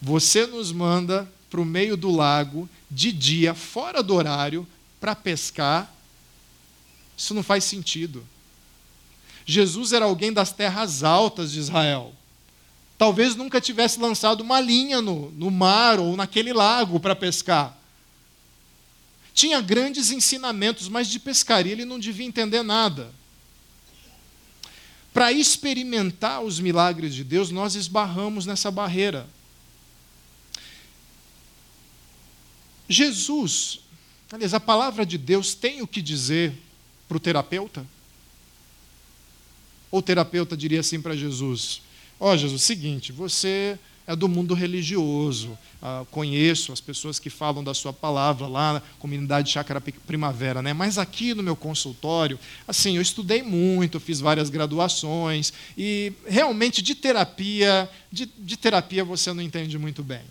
A: Você nos manda para o meio do lago de dia, fora do horário, para pescar. Isso não faz sentido. Jesus era alguém das terras altas de Israel. Talvez nunca tivesse lançado uma linha no, no mar ou naquele lago para pescar. Tinha grandes ensinamentos, mas de pescaria ele não devia entender nada. Para experimentar os milagres de Deus, nós esbarramos nessa barreira. Jesus, aliás, a palavra de Deus tem o que dizer para o terapeuta? Ou o terapeuta diria assim para Jesus: Ó oh, Jesus, seguinte, você é do mundo religioso, ah, conheço as pessoas que falam da sua palavra lá na comunidade Chácara Primavera, né? mas aqui no meu consultório, assim, eu estudei muito, fiz várias graduações, e realmente de terapia, de, de terapia você não entende muito bem.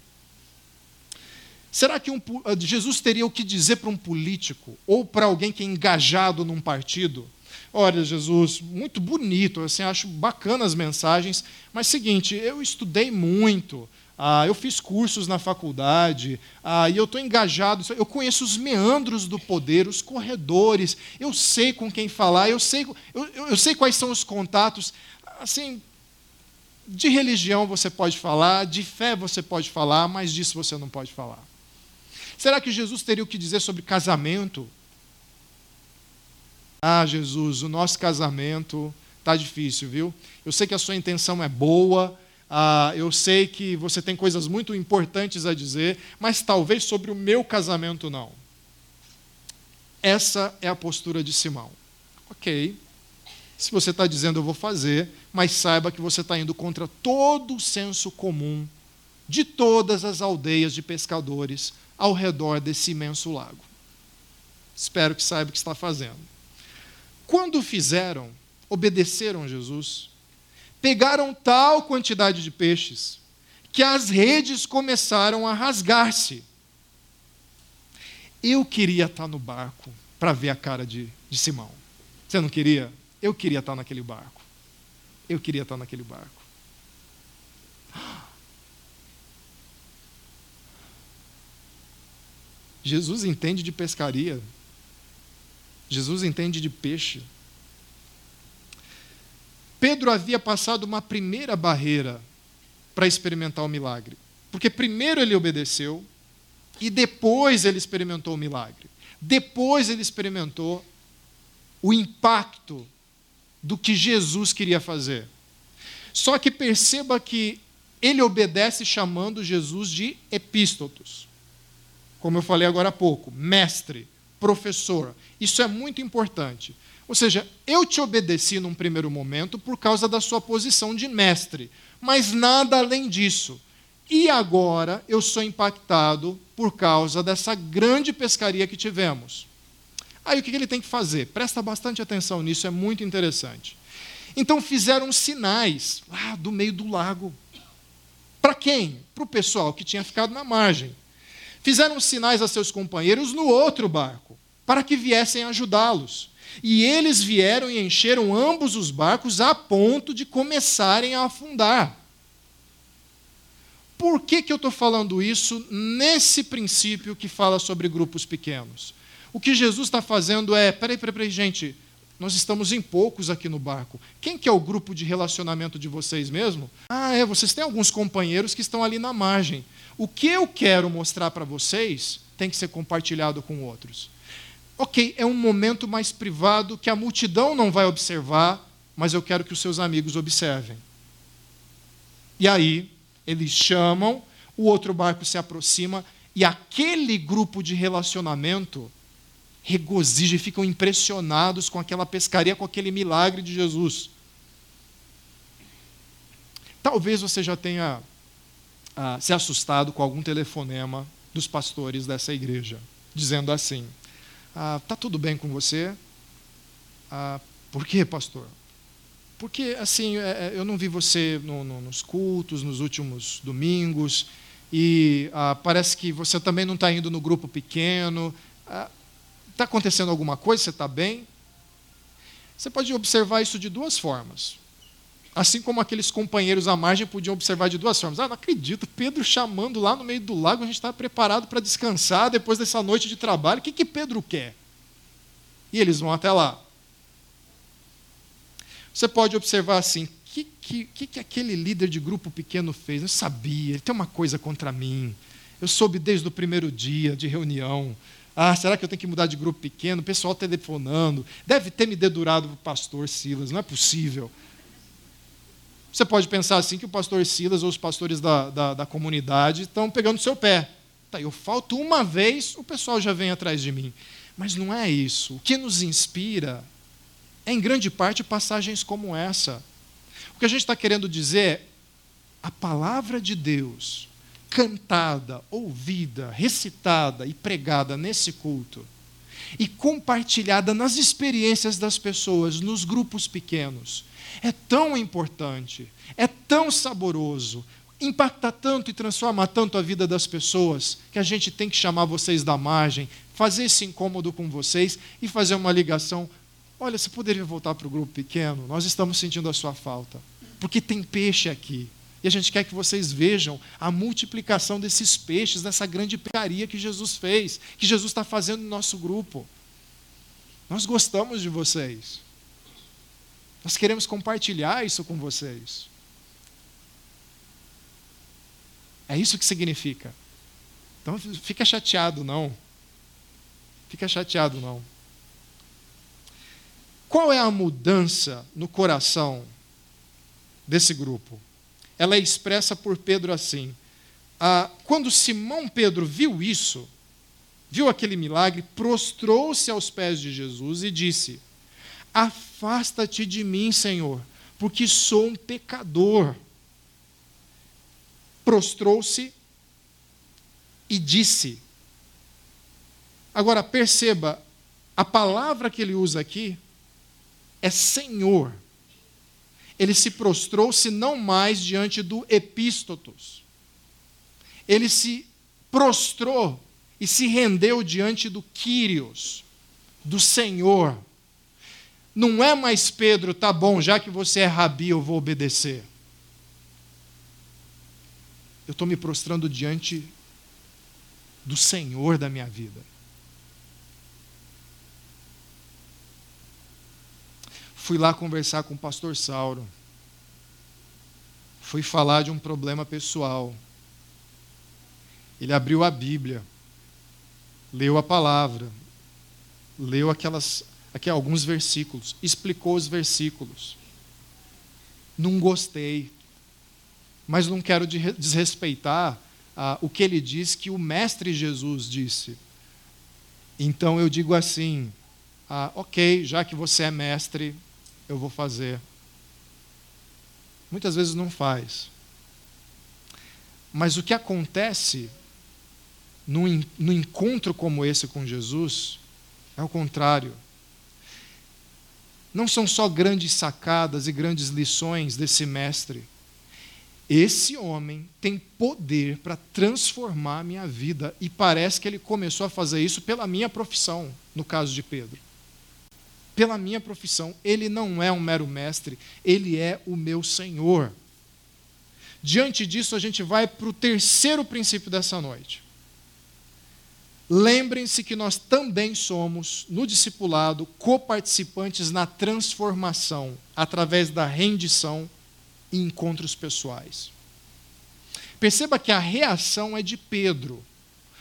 A: Será que um, eh, Jesus teria o que dizer para um político ou para alguém que é engajado num partido? Olha, Jesus, muito bonito, assim, acho bacana as mensagens, mas seguinte, eu estudei muito, ah, eu fiz cursos na faculdade, ah, e eu estou engajado, eu conheço os meandros do poder, os corredores, eu sei com quem falar, eu sei, eu, eu sei quais são os contatos. Assim, de religião você pode falar, de fé você pode falar, mas disso você não pode falar. Será que Jesus teria o que dizer sobre casamento? Ah, Jesus, o nosso casamento está difícil, viu? Eu sei que a sua intenção é boa, ah, eu sei que você tem coisas muito importantes a dizer, mas talvez sobre o meu casamento não. Essa é a postura de Simão. Ok, se você está dizendo eu vou fazer, mas saiba que você está indo contra todo o senso comum de todas as aldeias de pescadores ao redor desse imenso lago. Espero que saiba o que está fazendo. Quando fizeram, obedeceram a Jesus, pegaram tal quantidade de peixes que as redes começaram a rasgar-se. Eu queria estar no barco para ver a cara de, de Simão. Você não queria? Eu queria estar naquele barco. Eu queria estar naquele barco. Jesus entende de pescaria. Jesus entende de peixe. Pedro havia passado uma primeira barreira para experimentar o milagre. Porque primeiro ele obedeceu e depois ele experimentou o milagre. Depois ele experimentou o impacto do que Jesus queria fazer. Só que perceba que ele obedece chamando Jesus de epístotos. Como eu falei agora há pouco, mestre, professor. Isso é muito importante. Ou seja, eu te obedeci num primeiro momento por causa da sua posição de mestre, mas nada além disso. E agora eu sou impactado por causa dessa grande pescaria que tivemos. Aí o que ele tem que fazer? Presta bastante atenção nisso, é muito interessante. Então fizeram sinais lá do meio do lago. Para quem? Para o pessoal que tinha ficado na margem. Fizeram sinais a seus companheiros no outro barco, para que viessem ajudá-los. E eles vieram e encheram ambos os barcos a ponto de começarem a afundar. Por que, que eu estou falando isso nesse princípio que fala sobre grupos pequenos? O que Jesus está fazendo é: peraí, peraí, peraí, gente, nós estamos em poucos aqui no barco. Quem que é o grupo de relacionamento de vocês mesmo? Ah, é, vocês têm alguns companheiros que estão ali na margem. O que eu quero mostrar para vocês tem que ser compartilhado com outros. Ok, é um momento mais privado que a multidão não vai observar, mas eu quero que os seus amigos observem. E aí, eles chamam, o outro barco se aproxima, e aquele grupo de relacionamento regozija e ficam impressionados com aquela pescaria, com aquele milagre de Jesus. Talvez você já tenha ah, se assustado com algum telefonema dos pastores dessa igreja, dizendo assim: ah, Tá tudo bem com você? Ah, por quê, pastor? Porque, assim, é, é, eu não vi você no, no, nos cultos, nos últimos domingos, e ah, parece que você também não está indo no grupo pequeno. Está ah, acontecendo alguma coisa? Você está bem? Você pode observar isso de duas formas. Assim como aqueles companheiros à margem podiam observar de duas formas. Ah, não acredito, Pedro chamando lá no meio do lago, a gente está preparado para descansar depois dessa noite de trabalho. O que, que Pedro quer? E eles vão até lá. Você pode observar assim: o que, que, que aquele líder de grupo pequeno fez? Eu sabia, ele tem uma coisa contra mim. Eu soube desde o primeiro dia de reunião. Ah, será que eu tenho que mudar de grupo pequeno? O pessoal telefonando. Deve ter me dedurado o pastor Silas, não é possível. Você pode pensar assim que o pastor Silas ou os pastores da, da, da comunidade estão pegando seu pé. Tá, eu falto uma vez, o pessoal já vem atrás de mim. Mas não é isso. O que nos inspira é, em grande parte, passagens como essa. O que a gente está querendo dizer é a palavra de Deus, cantada, ouvida, recitada e pregada nesse culto, e compartilhada nas experiências das pessoas, nos grupos pequenos, é tão importante, é tão saboroso, impacta tanto e transforma tanto a vida das pessoas, que a gente tem que chamar vocês da margem, fazer esse incômodo com vocês e fazer uma ligação. Olha, você poderia voltar para o grupo pequeno? Nós estamos sentindo a sua falta, porque tem peixe aqui. E a gente quer que vocês vejam a multiplicação desses peixes, dessa grande pecaria que Jesus fez, que Jesus está fazendo no nosso grupo. Nós gostamos de vocês. Nós queremos compartilhar isso com vocês. É isso que significa. Então, fica chateado, não. Fica chateado, não. Qual é a mudança no coração desse grupo? Ela é expressa por Pedro assim: ah, quando Simão Pedro viu isso, viu aquele milagre, prostrou-se aos pés de Jesus e disse: Afasta-te de mim, Senhor, porque sou um pecador. Prostrou-se e disse. Agora perceba, a palavra que ele usa aqui é Senhor. Ele se prostrou-se não mais diante do epístotos. Ele se prostrou e se rendeu diante do Quírios, do Senhor. Não é mais Pedro, tá bom, já que você é rabi, eu vou obedecer. Eu estou me prostrando diante do Senhor da minha vida. Fui lá conversar com o pastor Sauro. Fui falar de um problema pessoal. Ele abriu a Bíblia, leu a palavra, leu aquelas, aqui alguns versículos, explicou os versículos. Não gostei, mas não quero desrespeitar ah, o que ele diz que o Mestre Jesus disse. Então eu digo assim: ah, ok, já que você é mestre, eu vou fazer. Muitas vezes não faz. Mas o que acontece num encontro como esse com Jesus é o contrário. Não são só grandes sacadas e grandes lições desse mestre. Esse homem tem poder para transformar a minha vida e parece que ele começou a fazer isso pela minha profissão, no caso de Pedro. Pela minha profissão, ele não é um mero mestre, ele é o meu Senhor. Diante disso, a gente vai para o terceiro princípio dessa noite. Lembrem-se que nós também somos, no discipulado, coparticipantes na transformação, através da rendição e encontros pessoais. Perceba que a reação é de Pedro.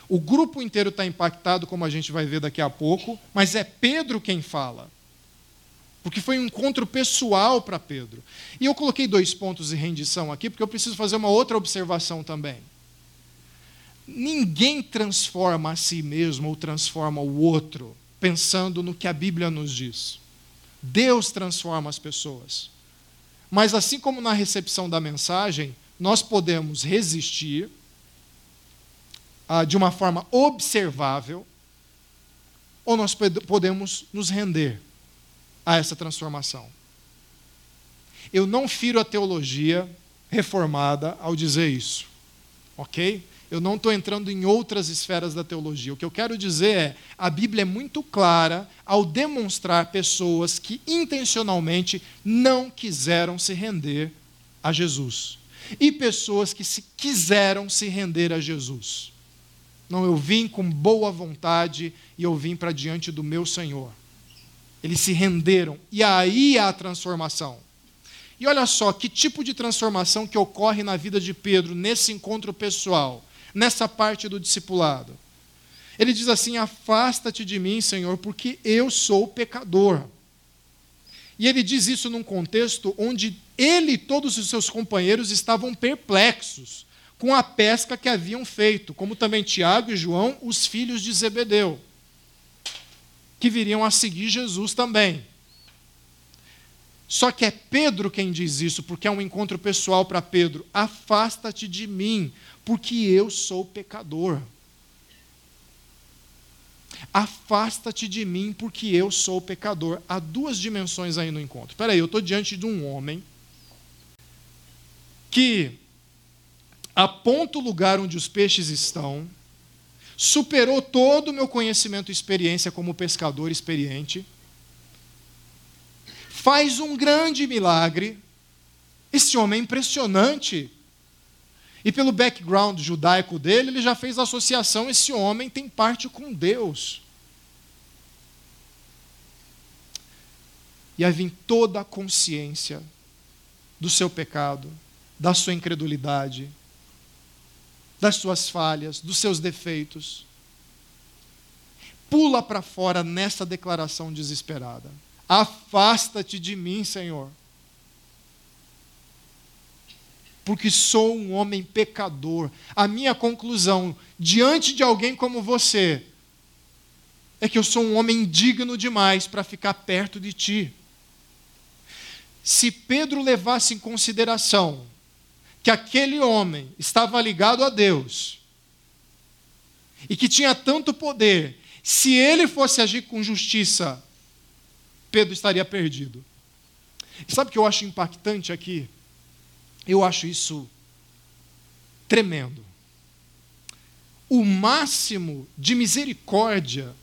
A: O grupo inteiro está impactado, como a gente vai ver daqui a pouco, mas é Pedro quem fala. Porque foi um encontro pessoal para Pedro. E eu coloquei dois pontos de rendição aqui, porque eu preciso fazer uma outra observação também. Ninguém transforma a si mesmo ou transforma o outro pensando no que a Bíblia nos diz. Deus transforma as pessoas. Mas assim como na recepção da mensagem, nós podemos resistir ah, de uma forma observável, ou nós podemos nos render a essa transformação. Eu não firo a teologia reformada ao dizer isso, ok? Eu não estou entrando em outras esferas da teologia. O que eu quero dizer é: a Bíblia é muito clara ao demonstrar pessoas que intencionalmente não quiseram se render a Jesus. E pessoas que se quiseram se render a Jesus. Não, eu vim com boa vontade e eu vim para diante do meu Senhor. Eles se renderam. E aí há a transformação. E olha só que tipo de transformação que ocorre na vida de Pedro nesse encontro pessoal nessa parte do discipulado. Ele diz assim: Afasta-te de mim, Senhor, porque eu sou pecador. E ele diz isso num contexto onde ele e todos os seus companheiros estavam perplexos com a pesca que haviam feito, como também Tiago e João, os filhos de Zebedeu, que viriam a seguir Jesus também. Só que é Pedro quem diz isso, porque é um encontro pessoal para Pedro. Afasta-te de mim, porque eu sou pecador. Afasta-te de mim, porque eu sou pecador. Há duas dimensões aí no encontro. Espera aí, eu estou diante de um homem que aponta o lugar onde os peixes estão, superou todo o meu conhecimento e experiência como pescador experiente, faz um grande milagre. Esse homem é impressionante. E pelo background judaico dele, ele já fez associação: esse homem tem parte com Deus. E aí vem toda a consciência do seu pecado, da sua incredulidade, das suas falhas, dos seus defeitos. Pula para fora nessa declaração desesperada: Afasta-te de mim, Senhor. Porque sou um homem pecador. A minha conclusão, diante de alguém como você, é que eu sou um homem digno demais para ficar perto de ti. Se Pedro levasse em consideração que aquele homem estava ligado a Deus e que tinha tanto poder, se ele fosse agir com justiça, Pedro estaria perdido. E sabe o que eu acho impactante aqui? Eu acho isso tremendo. O máximo de misericórdia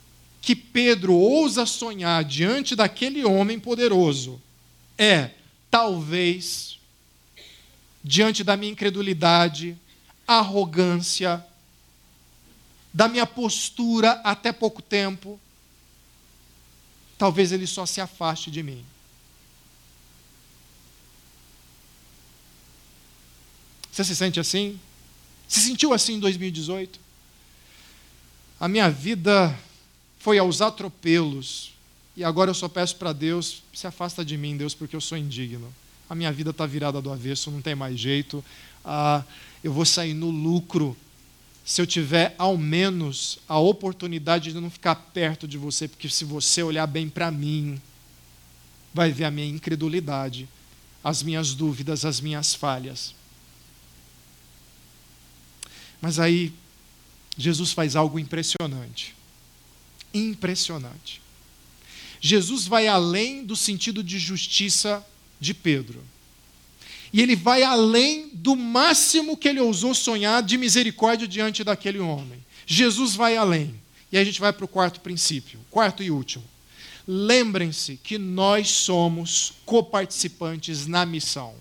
A: que Pedro ousa sonhar diante daquele homem poderoso é, talvez, diante da minha incredulidade, arrogância, da minha postura até pouco tempo, talvez ele só se afaste de mim. Você se sente assim? Se sentiu assim em 2018? A minha vida foi aos atropelos e agora eu só peço para Deus: se afasta de mim, Deus, porque eu sou indigno. A minha vida está virada do avesso, não tem mais jeito. Ah, eu vou sair no lucro se eu tiver ao menos a oportunidade de não ficar perto de você, porque se você olhar bem para mim, vai ver a minha incredulidade, as minhas dúvidas, as minhas falhas. Mas aí, Jesus faz algo impressionante. Impressionante. Jesus vai além do sentido de justiça de Pedro. E ele vai além do máximo que ele ousou sonhar de misericórdia diante daquele homem. Jesus vai além. E aí a gente vai para o quarto princípio, quarto e último. Lembrem-se que nós somos coparticipantes na missão.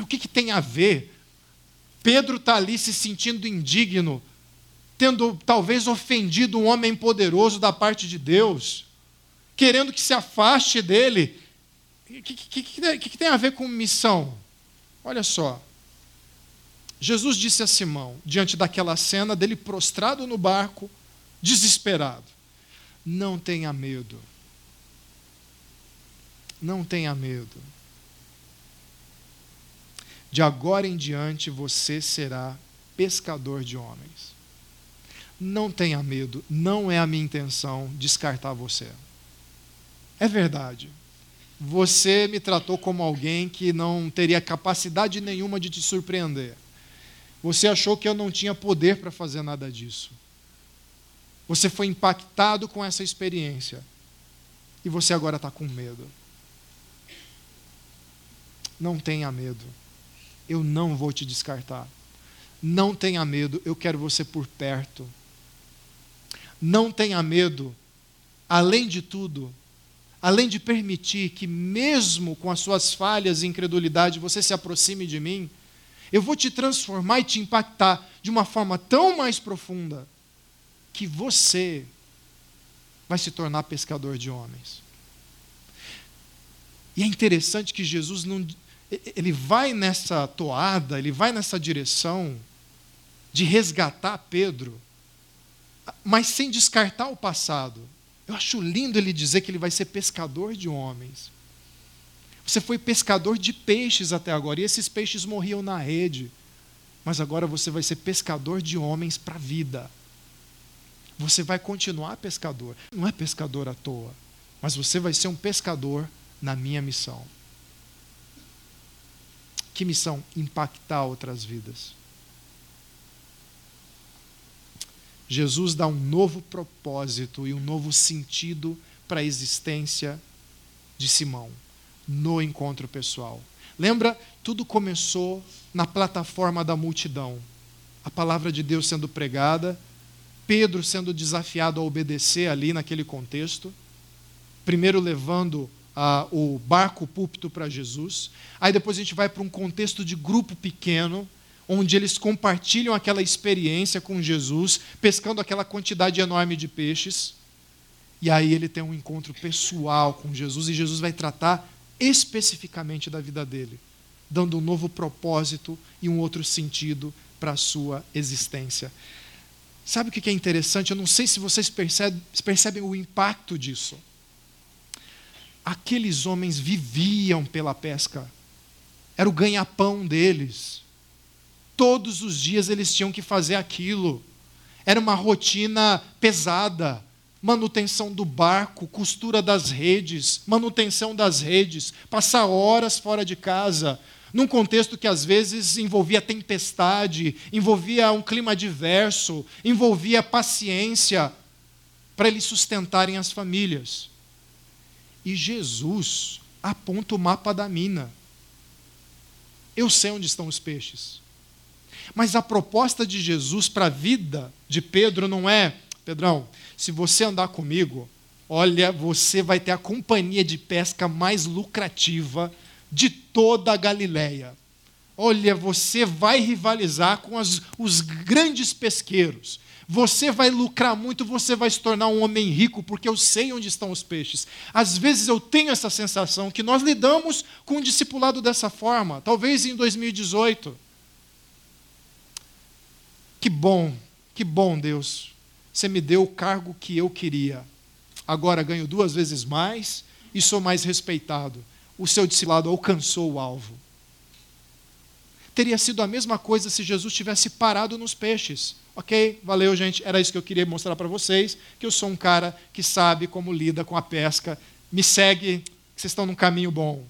A: O que, que tem a ver? Pedro está ali se sentindo indigno, tendo talvez ofendido um homem poderoso da parte de Deus, querendo que se afaste dele, o que, que, que, que tem a ver com missão? Olha só. Jesus disse a Simão, diante daquela cena dele prostrado no barco, desesperado: Não tenha medo. Não tenha medo. De agora em diante você será pescador de homens. Não tenha medo, não é a minha intenção descartar você. É verdade você me tratou como alguém que não teria capacidade nenhuma de te surpreender. Você achou que eu não tinha poder para fazer nada disso. Você foi impactado com essa experiência. E você agora está com medo. Não tenha medo. Eu não vou te descartar. Não tenha medo, eu quero você por perto. Não tenha medo. Além de tudo, além de permitir que, mesmo com as suas falhas e incredulidade, você se aproxime de mim, eu vou te transformar e te impactar de uma forma tão mais profunda que você vai se tornar pescador de homens. E é interessante que Jesus não ele vai nessa toada, ele vai nessa direção de resgatar Pedro, mas sem descartar o passado. Eu acho lindo ele dizer que ele vai ser pescador de homens. Você foi pescador de peixes até agora, e esses peixes morriam na rede. Mas agora você vai ser pescador de homens para a vida. Você vai continuar pescador. Não é pescador à toa, mas você vai ser um pescador na minha missão. Que missão? Impactar outras vidas. Jesus dá um novo propósito e um novo sentido para a existência de Simão no encontro pessoal. Lembra? Tudo começou na plataforma da multidão. A palavra de Deus sendo pregada, Pedro sendo desafiado a obedecer ali naquele contexto, primeiro levando ah, o barco púlpito para Jesus, aí depois a gente vai para um contexto de grupo pequeno, onde eles compartilham aquela experiência com Jesus, pescando aquela quantidade enorme de peixes. E aí ele tem um encontro pessoal com Jesus e Jesus vai tratar especificamente da vida dele, dando um novo propósito e um outro sentido para a sua existência. Sabe o que é interessante? Eu não sei se vocês percebem, percebem o impacto disso. Aqueles homens viviam pela pesca. Era o ganha-pão deles. Todos os dias eles tinham que fazer aquilo. Era uma rotina pesada. Manutenção do barco, costura das redes, manutenção das redes, passar horas fora de casa, num contexto que às vezes envolvia tempestade, envolvia um clima adverso, envolvia paciência, para eles sustentarem as famílias. E Jesus aponta o mapa da mina. Eu sei onde estão os peixes. Mas a proposta de Jesus para a vida de Pedro não é, Pedrão, se você andar comigo, olha, você vai ter a companhia de pesca mais lucrativa de toda a Galileia. Olha, você vai rivalizar com as, os grandes pesqueiros. Você vai lucrar muito, você vai se tornar um homem rico, porque eu sei onde estão os peixes. Às vezes eu tenho essa sensação que nós lidamos com o discipulado dessa forma, talvez em 2018. Que bom, que bom, Deus. Você me deu o cargo que eu queria. Agora ganho duas vezes mais e sou mais respeitado. O seu discipulado alcançou o alvo. Teria sido a mesma coisa se Jesus tivesse parado nos peixes. Ok, valeu, gente. Era isso que eu queria mostrar para vocês: que eu sou um cara que sabe como lida com a pesca. Me segue, vocês estão num caminho bom.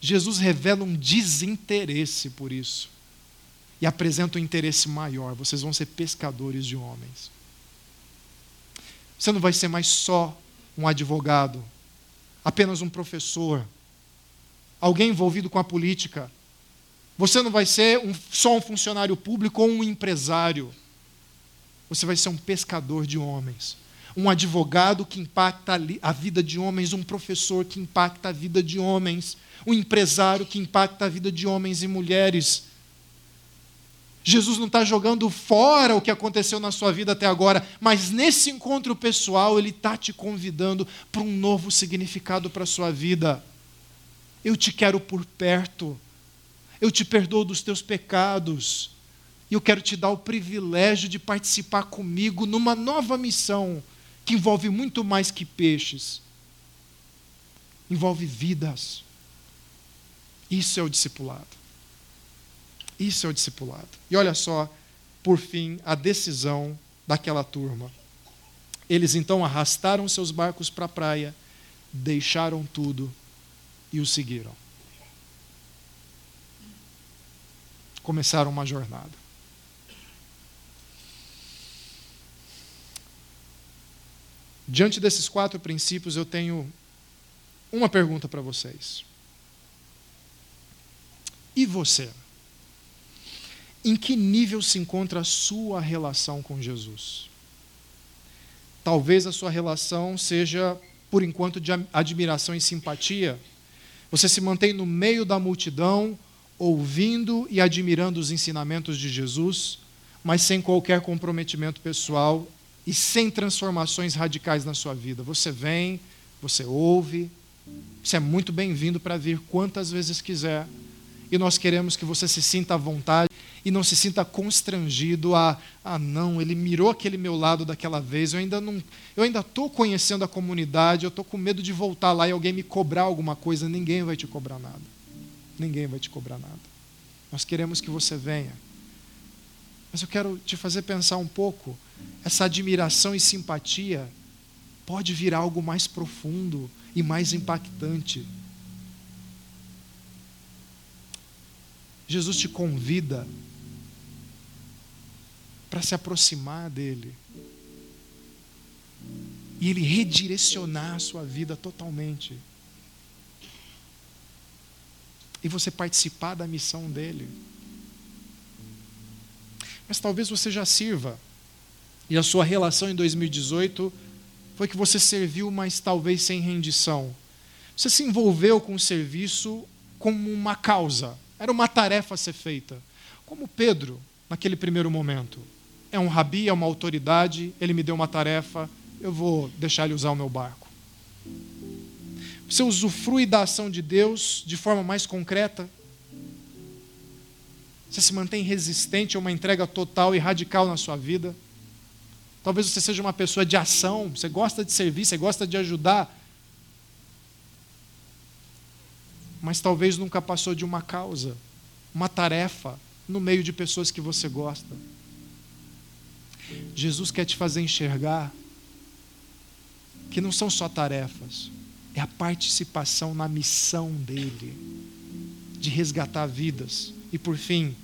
A: Jesus revela um desinteresse por isso e apresenta um interesse maior. Vocês vão ser pescadores de homens. Você não vai ser mais só um advogado, apenas um professor, alguém envolvido com a política você não vai ser um, só um funcionário público ou um empresário. Você vai ser um pescador de homens. Um advogado que impacta a vida de homens, um professor que impacta a vida de homens, um empresário que impacta a vida de homens e mulheres. Jesus não está jogando fora o que aconteceu na sua vida até agora, mas nesse encontro pessoal, Ele está te convidando para um novo significado para a sua vida. Eu te quero por perto eu te perdoo dos teus pecados. E eu quero te dar o privilégio de participar comigo numa nova missão que envolve muito mais que peixes. Envolve vidas. Isso é o discipulado. Isso é o discipulado. E olha só, por fim, a decisão daquela turma. Eles então arrastaram seus barcos para a praia, deixaram tudo e o seguiram. Começaram uma jornada. Diante desses quatro princípios, eu tenho uma pergunta para vocês. E você? Em que nível se encontra a sua relação com Jesus? Talvez a sua relação seja, por enquanto, de admiração e simpatia. Você se mantém no meio da multidão ouvindo e admirando os ensinamentos de Jesus, mas sem qualquer comprometimento pessoal e sem transformações radicais na sua vida. Você vem, você ouve, você é muito bem-vindo para vir quantas vezes quiser. E nós queremos que você se sinta à vontade e não se sinta constrangido a, ah, não, ele mirou aquele meu lado daquela vez, eu ainda não, eu ainda estou conhecendo a comunidade, eu estou com medo de voltar lá e alguém me cobrar alguma coisa, ninguém vai te cobrar nada ninguém vai te cobrar nada. Nós queremos que você venha. Mas eu quero te fazer pensar um pouco. Essa admiração e simpatia pode vir algo mais profundo e mais impactante. Jesus te convida para se aproximar dele e ele redirecionar a sua vida totalmente e você participar da missão dele. Mas talvez você já sirva, e a sua relação em 2018 foi que você serviu, mas talvez sem rendição. Você se envolveu com o serviço como uma causa, era uma tarefa a ser feita. Como Pedro, naquele primeiro momento. É um rabi, é uma autoridade, ele me deu uma tarefa, eu vou deixar ele usar o meu barco. Você usufrui da ação de Deus de forma mais concreta? Você se mantém resistente a uma entrega total e radical na sua vida? Talvez você seja uma pessoa de ação, você gosta de servir, você gosta de ajudar. Mas talvez nunca passou de uma causa, uma tarefa, no meio de pessoas que você gosta. Jesus quer te fazer enxergar que não são só tarefas, é a participação na missão dele, de resgatar vidas. E por fim,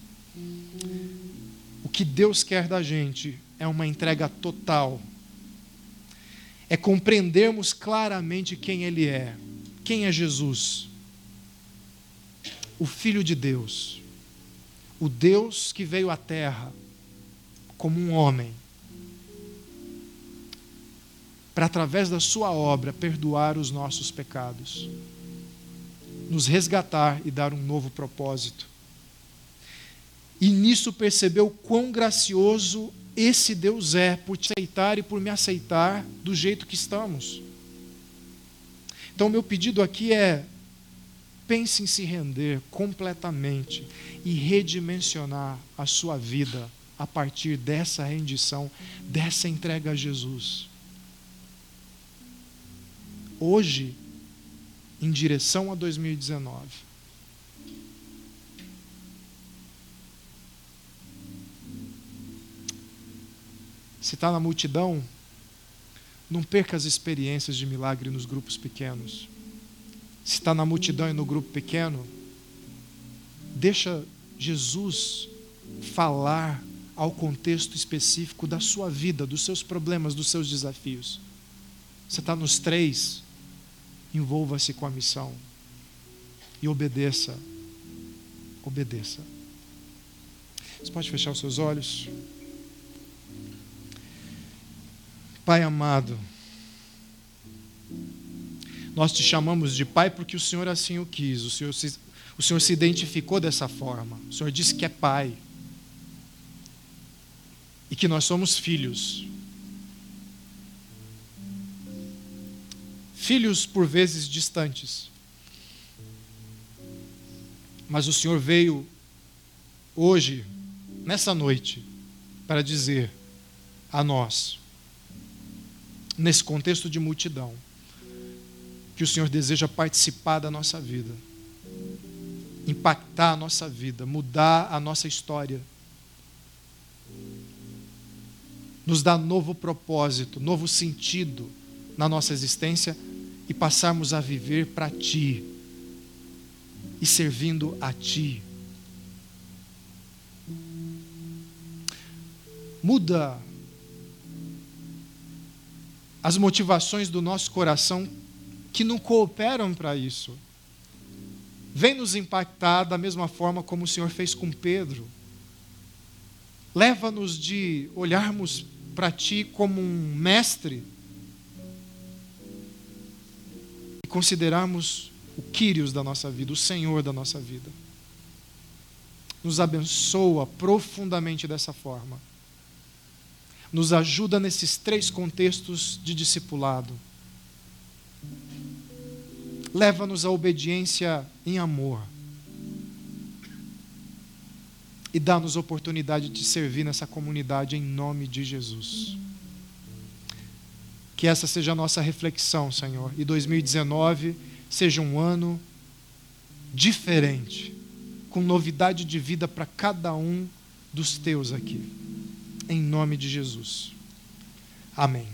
A: o que Deus quer da gente é uma entrega total. É compreendermos claramente quem Ele é. Quem é Jesus? O Filho de Deus. O Deus que veio à Terra como um homem para, através da Sua obra, perdoar os nossos pecados, nos resgatar e dar um novo propósito. E nisso percebeu quão gracioso esse Deus é por te aceitar e por me aceitar do jeito que estamos. Então, meu pedido aqui é: pense em se render completamente e redimensionar a sua vida a partir dessa rendição, dessa entrega a Jesus hoje em direção a 2019. Se está na multidão, não perca as experiências de milagre nos grupos pequenos. Se está na multidão e no grupo pequeno, deixa Jesus falar ao contexto específico da sua vida, dos seus problemas, dos seus desafios. Você está nos três, envolva-se com a missão e obedeça. Obedeça. Você pode fechar os seus olhos? Pai amado, nós te chamamos de Pai porque o Senhor assim o quis, o Senhor se, o Senhor se identificou dessa forma, o Senhor disse que é Pai e que nós somos filhos. Filhos por vezes distantes. Mas o Senhor veio hoje, nessa noite, para dizer a nós, nesse contexto de multidão, que o Senhor deseja participar da nossa vida, impactar a nossa vida, mudar a nossa história, nos dar novo propósito, novo sentido na nossa existência e passarmos a viver para Ti e servindo a Ti. Muda as motivações do nosso coração que não cooperam para isso. Vem nos impactar da mesma forma como o Senhor fez com Pedro. Leva-nos de olharmos para Ti como um mestre considerarmos o Quírios da nossa vida, o Senhor da nossa vida. Nos abençoa profundamente dessa forma. Nos ajuda nesses três contextos de discipulado. Leva-nos à obediência em amor. E dá-nos oportunidade de servir nessa comunidade em nome de Jesus. Que essa seja a nossa reflexão, Senhor. E 2019 seja um ano diferente, com novidade de vida para cada um dos teus aqui. Em nome de Jesus. Amém.